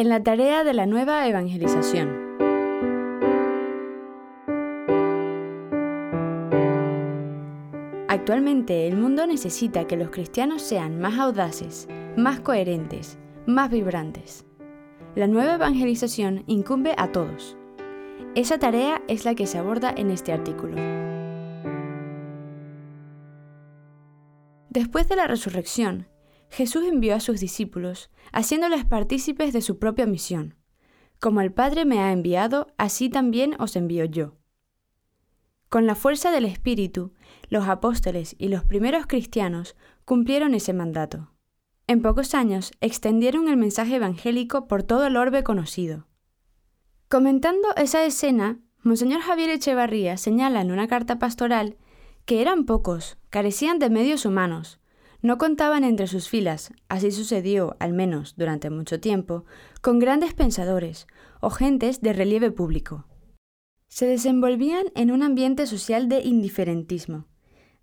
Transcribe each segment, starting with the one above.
en la tarea de la nueva evangelización. Actualmente el mundo necesita que los cristianos sean más audaces, más coherentes, más vibrantes. La nueva evangelización incumbe a todos. Esa tarea es la que se aborda en este artículo. Después de la resurrección, Jesús envió a sus discípulos, haciéndoles partícipes de su propia misión. Como el Padre me ha enviado, así también os envío yo. Con la fuerza del Espíritu, los apóstoles y los primeros cristianos cumplieron ese mandato. En pocos años extendieron el mensaje evangélico por todo el orbe conocido. Comentando esa escena, Monseñor Javier Echevarría señala en una carta pastoral que eran pocos, carecían de medios humanos, no contaban entre sus filas, así sucedió, al menos durante mucho tiempo, con grandes pensadores o gentes de relieve público. Se desenvolvían en un ambiente social de indiferentismo,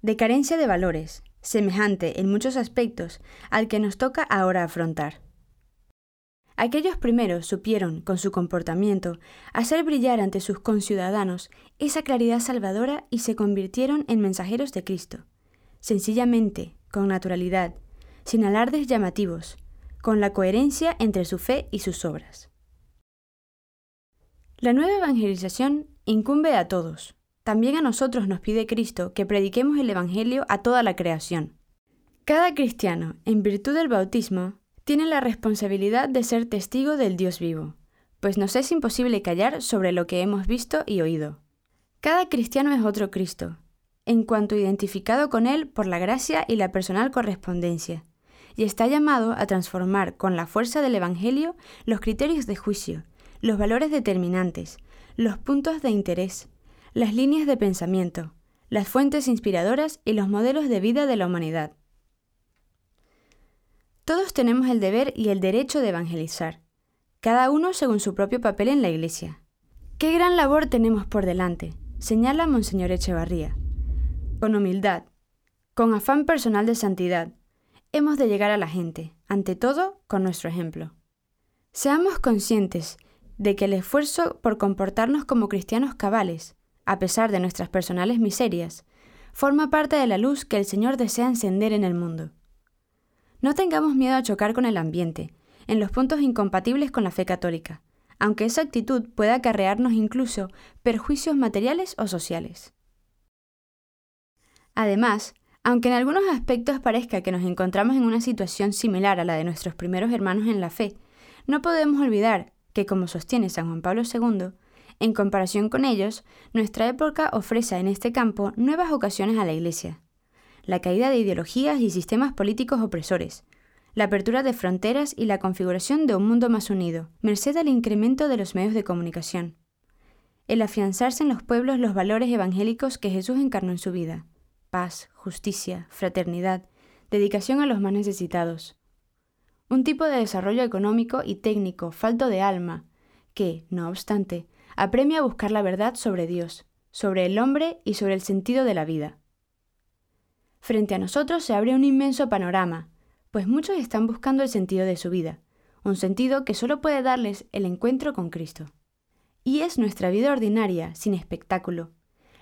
de carencia de valores, semejante en muchos aspectos al que nos toca ahora afrontar. Aquellos primeros supieron, con su comportamiento, hacer brillar ante sus conciudadanos esa claridad salvadora y se convirtieron en mensajeros de Cristo, sencillamente, con naturalidad, sin alardes llamativos, con la coherencia entre su fe y sus obras. La nueva evangelización incumbe a todos. También a nosotros nos pide Cristo que prediquemos el Evangelio a toda la creación. Cada cristiano, en virtud del bautismo, tiene la responsabilidad de ser testigo del Dios vivo, pues nos es imposible callar sobre lo que hemos visto y oído. Cada cristiano es otro Cristo, en cuanto identificado con Él por la gracia y la personal correspondencia, y está llamado a transformar con la fuerza del Evangelio los criterios de juicio, los valores determinantes, los puntos de interés, las líneas de pensamiento, las fuentes inspiradoras y los modelos de vida de la humanidad. Todos tenemos el deber y el derecho de evangelizar, cada uno según su propio papel en la Iglesia. ¡Qué gran labor tenemos por delante! señala Monseñor Echevarría con humildad, con afán personal de santidad, hemos de llegar a la gente, ante todo con nuestro ejemplo. Seamos conscientes de que el esfuerzo por comportarnos como cristianos cabales, a pesar de nuestras personales miserias, forma parte de la luz que el Señor desea encender en el mundo. No tengamos miedo a chocar con el ambiente, en los puntos incompatibles con la fe católica, aunque esa actitud pueda acarrearnos incluso perjuicios materiales o sociales. Además, aunque en algunos aspectos parezca que nos encontramos en una situación similar a la de nuestros primeros hermanos en la fe, no podemos olvidar que, como sostiene San Juan Pablo II, en comparación con ellos, nuestra época ofrece en este campo nuevas ocasiones a la Iglesia. La caída de ideologías y sistemas políticos opresores, la apertura de fronteras y la configuración de un mundo más unido, merced al incremento de los medios de comunicación. El afianzarse en los pueblos los valores evangélicos que Jesús encarnó en su vida paz, justicia, fraternidad, dedicación a los más necesitados. Un tipo de desarrollo económico y técnico falto de alma, que, no obstante, apremia a buscar la verdad sobre Dios, sobre el hombre y sobre el sentido de la vida. Frente a nosotros se abre un inmenso panorama, pues muchos están buscando el sentido de su vida, un sentido que solo puede darles el encuentro con Cristo. Y es nuestra vida ordinaria, sin espectáculo,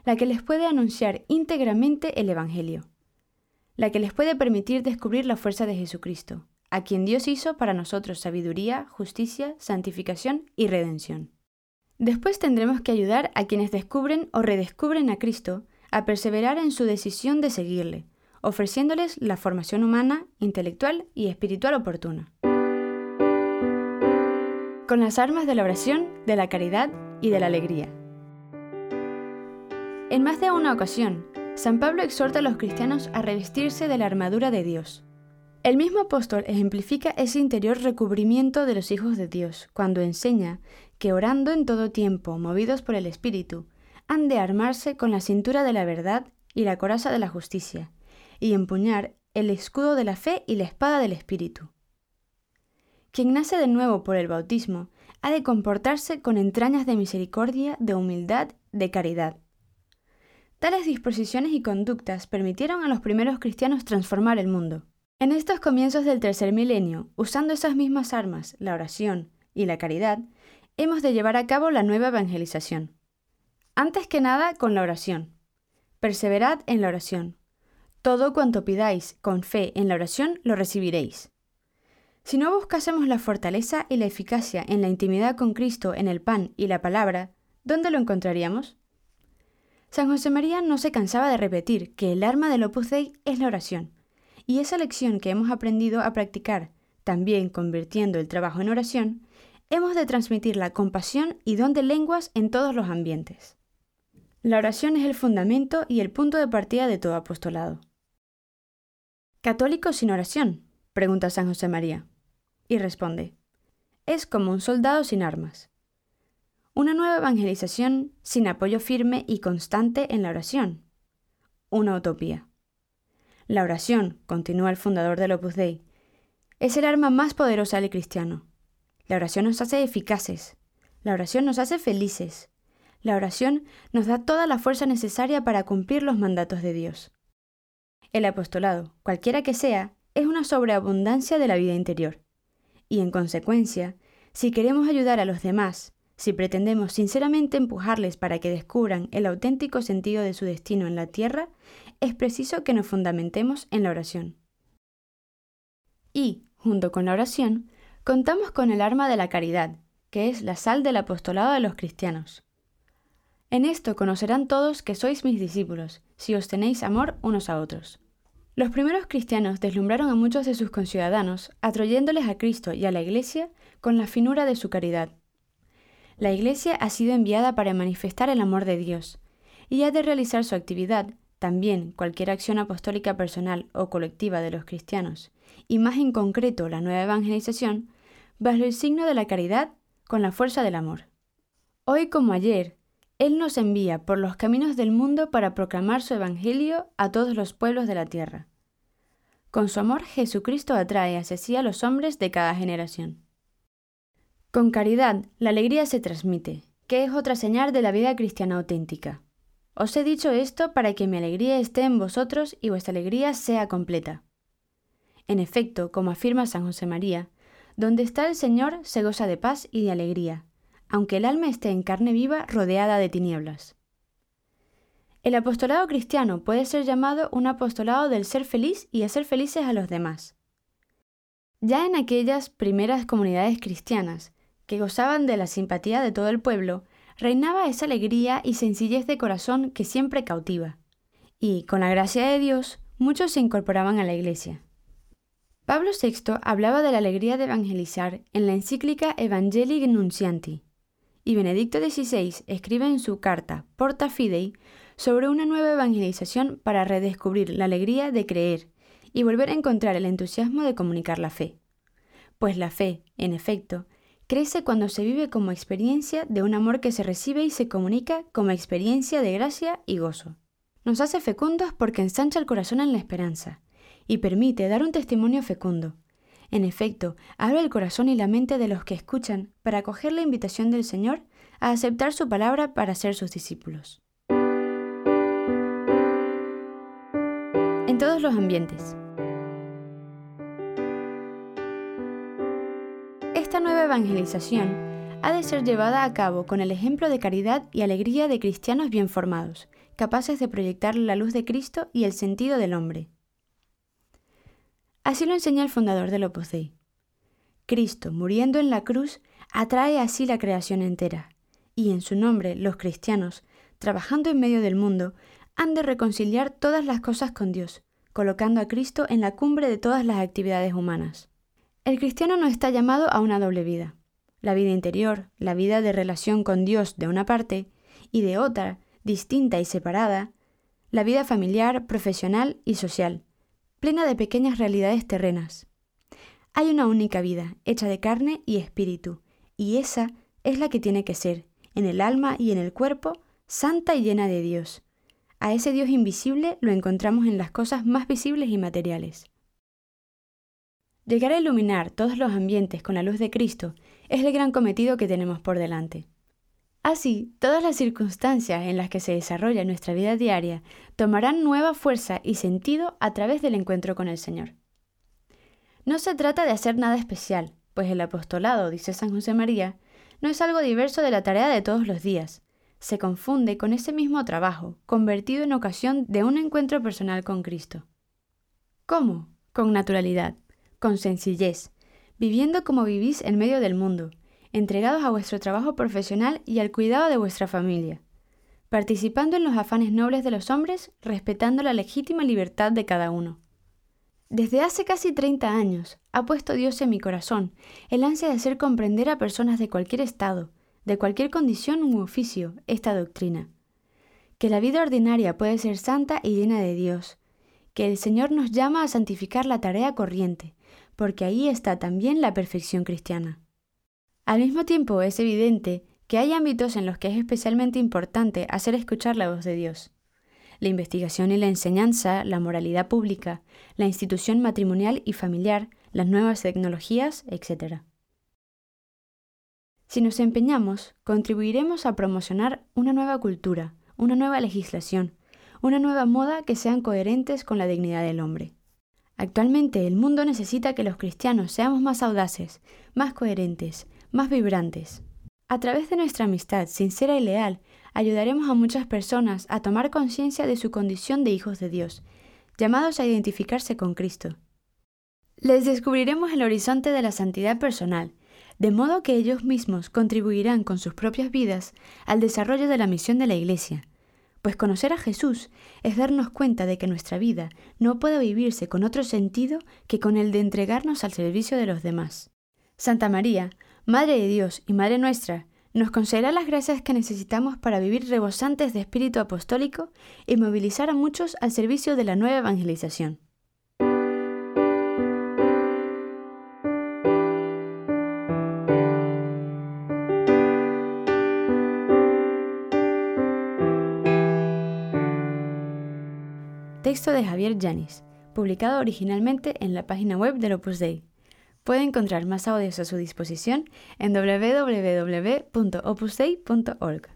la que les puede anunciar íntegramente el Evangelio, la que les puede permitir descubrir la fuerza de Jesucristo, a quien Dios hizo para nosotros sabiduría, justicia, santificación y redención. Después tendremos que ayudar a quienes descubren o redescubren a Cristo a perseverar en su decisión de seguirle, ofreciéndoles la formación humana, intelectual y espiritual oportuna. Con las armas de la oración, de la caridad y de la alegría. En más de una ocasión, San Pablo exhorta a los cristianos a revestirse de la armadura de Dios. El mismo apóstol ejemplifica ese interior recubrimiento de los hijos de Dios cuando enseña que orando en todo tiempo, movidos por el Espíritu, han de armarse con la cintura de la verdad y la coraza de la justicia, y empuñar el escudo de la fe y la espada del Espíritu. Quien nace de nuevo por el bautismo ha de comportarse con entrañas de misericordia, de humildad, de caridad. Tales disposiciones y conductas permitieron a los primeros cristianos transformar el mundo. En estos comienzos del tercer milenio, usando esas mismas armas, la oración, y la caridad, hemos de llevar a cabo la nueva evangelización. Antes que nada, con la oración. Perseverad en la oración. Todo cuanto pidáis con fe en la oración lo recibiréis. Si no buscásemos la fortaleza y la eficacia en la intimidad con Cristo en el pan y la palabra, ¿dónde lo encontraríamos? San José María no se cansaba de repetir que el arma del Opus Dei es la oración, y esa lección que hemos aprendido a practicar, también convirtiendo el trabajo en oración, hemos de transmitirla con pasión y don de lenguas en todos los ambientes. La oración es el fundamento y el punto de partida de todo apostolado. ¿Católico sin oración? pregunta San José María. Y responde, es como un soldado sin armas. Una nueva evangelización sin apoyo firme y constante en la oración. Una utopía. La oración, continúa el fundador del Opus Dei, es el arma más poderosa del cristiano. La oración nos hace eficaces. La oración nos hace felices. La oración nos da toda la fuerza necesaria para cumplir los mandatos de Dios. El apostolado, cualquiera que sea, es una sobreabundancia de la vida interior. Y en consecuencia, si queremos ayudar a los demás, si pretendemos sinceramente empujarles para que descubran el auténtico sentido de su destino en la tierra, es preciso que nos fundamentemos en la oración. Y, junto con la oración, contamos con el arma de la caridad, que es la sal del apostolado de los cristianos. En esto conocerán todos que sois mis discípulos, si os tenéis amor unos a otros. Los primeros cristianos deslumbraron a muchos de sus conciudadanos, atrayéndoles a Cristo y a la Iglesia con la finura de su caridad. La Iglesia ha sido enviada para manifestar el amor de Dios, y ha de realizar su actividad también cualquier acción apostólica personal o colectiva de los cristianos, y más en concreto la nueva evangelización, bajo el signo de la caridad con la fuerza del amor. Hoy como ayer, Él nos envía por los caminos del mundo para proclamar su Evangelio a todos los pueblos de la tierra. Con su amor Jesucristo atrae hacia sí a los hombres de cada generación. Con caridad, la alegría se transmite, que es otra señal de la vida cristiana auténtica. Os he dicho esto para que mi alegría esté en vosotros y vuestra alegría sea completa. En efecto, como afirma San José María, donde está el Señor se goza de paz y de alegría, aunque el alma esté en carne viva rodeada de tinieblas. El apostolado cristiano puede ser llamado un apostolado del ser feliz y hacer felices a los demás. Ya en aquellas primeras comunidades cristianas, que gozaban de la simpatía de todo el pueblo, reinaba esa alegría y sencillez de corazón que siempre cautiva. Y, con la gracia de Dios, muchos se incorporaban a la Iglesia. Pablo VI hablaba de la alegría de evangelizar en la encíclica Evangelii Nuncianti, y Benedicto XVI escribe en su carta Porta Fidei sobre una nueva evangelización para redescubrir la alegría de creer y volver a encontrar el entusiasmo de comunicar la fe. Pues la fe, en efecto, crece cuando se vive como experiencia de un amor que se recibe y se comunica como experiencia de gracia y gozo. Nos hace fecundos porque ensancha el corazón en la esperanza y permite dar un testimonio fecundo. En efecto, abre el corazón y la mente de los que escuchan para acoger la invitación del Señor a aceptar su palabra para ser sus discípulos. En todos los ambientes. Evangelización ha de ser llevada a cabo con el ejemplo de caridad y alegría de cristianos bien formados, capaces de proyectar la luz de Cristo y el sentido del hombre. Así lo enseña el fundador del Opus. Cristo, muriendo en la cruz, atrae así la creación entera, y en su nombre los cristianos, trabajando en medio del mundo, han de reconciliar todas las cosas con Dios, colocando a Cristo en la cumbre de todas las actividades humanas. El cristiano no está llamado a una doble vida. La vida interior, la vida de relación con Dios de una parte, y de otra, distinta y separada, la vida familiar, profesional y social, plena de pequeñas realidades terrenas. Hay una única vida, hecha de carne y espíritu, y esa es la que tiene que ser, en el alma y en el cuerpo, santa y llena de Dios. A ese Dios invisible lo encontramos en las cosas más visibles y materiales. Llegar a iluminar todos los ambientes con la luz de Cristo es el gran cometido que tenemos por delante. Así, todas las circunstancias en las que se desarrolla nuestra vida diaria tomarán nueva fuerza y sentido a través del encuentro con el Señor. No se trata de hacer nada especial, pues el apostolado, dice San José María, no es algo diverso de la tarea de todos los días. Se confunde con ese mismo trabajo, convertido en ocasión de un encuentro personal con Cristo. ¿Cómo? Con naturalidad, con sencillez, viviendo como vivís en medio del mundo, entregados a vuestro trabajo profesional y al cuidado de vuestra familia, participando en los afanes nobles de los hombres, respetando la legítima libertad de cada uno. Desde hace casi 30 años ha puesto Dios en mi corazón el ansia de hacer comprender a personas de cualquier estado, de cualquier condición u oficio, esta doctrina. Que la vida ordinaria puede ser santa y llena de Dios, que el Señor nos llama a santificar la tarea corriente, porque ahí está también la perfección cristiana. Al mismo tiempo es evidente que hay ámbitos en los que es especialmente importante hacer escuchar la voz de Dios la investigación y la enseñanza, la moralidad pública, la institución matrimonial y familiar, las nuevas tecnologías, etc. Si nos empeñamos, contribuiremos a promocionar una nueva cultura, una nueva legislación, una nueva moda que sean coherentes con la dignidad del hombre. Actualmente el mundo necesita que los cristianos seamos más audaces, más coherentes, más vibrantes. A través de nuestra amistad sincera y leal, ayudaremos a muchas personas a tomar conciencia de su condición de hijos de Dios, llamados a identificarse con Cristo. Les descubriremos el horizonte de la santidad personal, de modo que ellos mismos contribuirán con sus propias vidas al desarrollo de la misión de la Iglesia, pues conocer a Jesús es darnos cuenta de que nuestra vida no puede vivirse con otro sentido que con el de entregarnos al servicio de los demás. Santa María, Madre de Dios y Madre nuestra, nos concederá las gracias que necesitamos para vivir rebosantes de espíritu apostólico y movilizar a muchos al servicio de la nueva evangelización. Texto de Javier Yanis, publicado originalmente en la página web del Opus Dei. Puede encontrar más audios a su disposición en www.opusdei.org.